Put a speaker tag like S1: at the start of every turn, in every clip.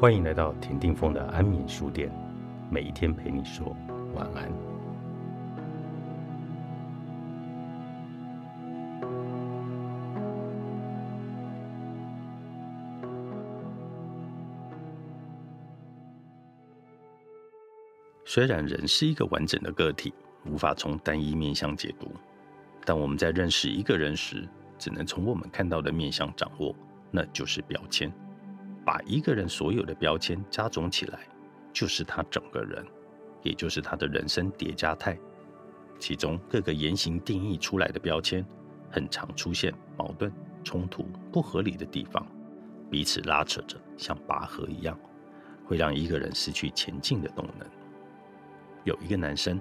S1: 欢迎来到田定峰的安眠书店，每一天陪你说晚安。虽然人是一个完整的个体，无法从单一面向解读，但我们在认识一个人时，只能从我们看到的面向掌握，那就是标签。把一个人所有的标签加总起来，就是他整个人，也就是他的人生叠加态。其中各个言行定义出来的标签，很常出现矛盾、冲突、不合理的地方，彼此拉扯着，像拔河一样，会让一个人失去前进的动能。有一个男生，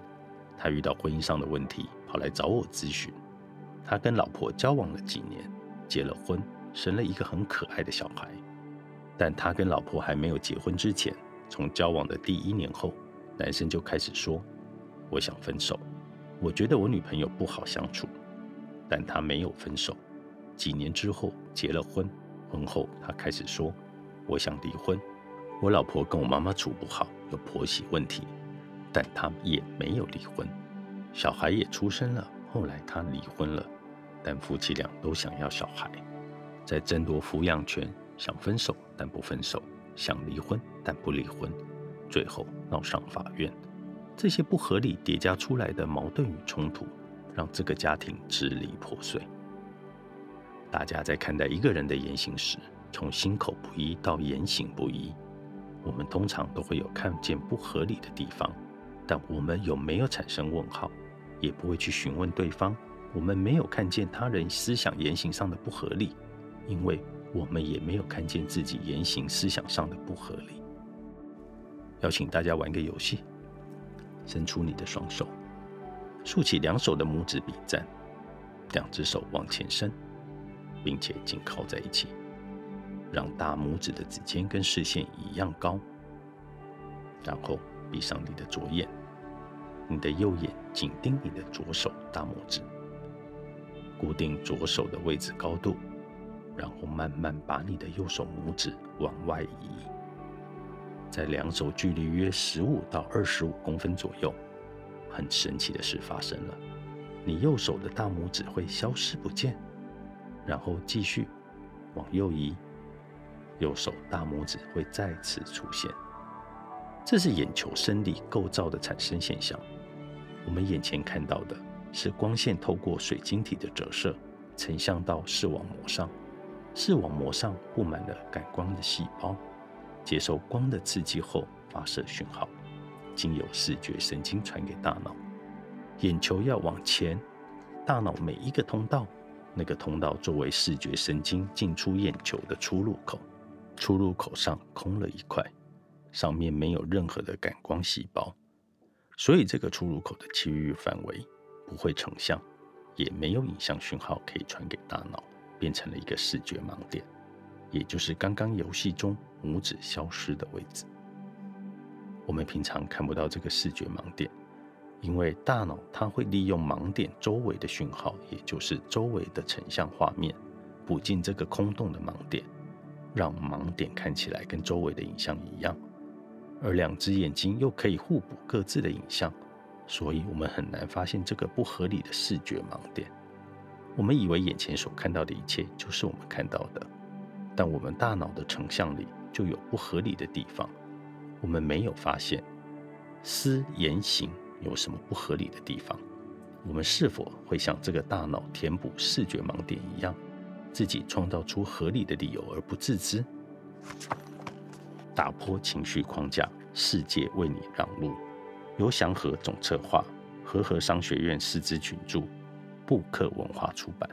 S1: 他遇到婚姻上的问题，跑来找我咨询。他跟老婆交往了几年，结了婚，生了一个很可爱的小孩。但他跟老婆还没有结婚之前，从交往的第一年后，男生就开始说：“我想分手，我觉得我女朋友不好相处。”但他没有分手。几年之后结了婚，婚后他开始说：“我想离婚，我老婆跟我妈妈处不好，有婆媳问题。”但他也没有离婚，小孩也出生了。后来他离婚了，但夫妻俩都想要小孩，在争夺抚养权。想分手但不分手，想离婚但不离婚，最后闹上法院。这些不合理叠加出来的矛盾与冲突，让这个家庭支离破碎。大家在看待一个人的言行时，从心口不一到言行不一，我们通常都会有看见不合理的地方，但我们有没有产生问号，也不会去询问对方。我们没有看见他人思想言行上的不合理，因为。我们也没有看见自己言行思想上的不合理。邀请大家玩个游戏：伸出你的双手，竖起两手的拇指比赞，两只手往前伸，并且紧靠在一起，让大拇指的指尖跟视线一样高。然后闭上你的左眼，你的右眼紧盯你的左手大拇指，固定左手的位置高度。然后慢慢把你的右手拇指往外移，在两手距离约十五到二十五公分左右，很神奇的事发生了，你右手的大拇指会消失不见，然后继续往右移，右手大拇指会再次出现。这是眼球生理构造的产生现象。我们眼前看到的是光线透过水晶体的折射，成像到视网膜上。视网膜上布满了感光的细胞，接受光的刺激后发射讯号，经由视觉神经传给大脑。眼球要往前，大脑每一个通道，那个通道作为视觉神经进出眼球的出入口，出入口上空了一块，上面没有任何的感光细胞，所以这个出入口的区域范围不会成像，也没有影像讯号可以传给大脑。变成了一个视觉盲点，也就是刚刚游戏中拇指消失的位置。我们平常看不到这个视觉盲点，因为大脑它会利用盲点周围的讯号，也就是周围的成像画面，补进这个空洞的盲点，让盲点看起来跟周围的影像一样。而两只眼睛又可以互补各自的影像，所以我们很难发现这个不合理的视觉盲点。我们以为眼前所看到的一切就是我们看到的，但我们大脑的成像里就有不合理的地方。我们没有发现思言行有什么不合理的地方。我们是否会像这个大脑填补视觉盲点一样，自己创造出合理的理由而不自知？打破情绪框架，世界为你让路。由祥和总策划，和和商学院师资群著。布克文化出版。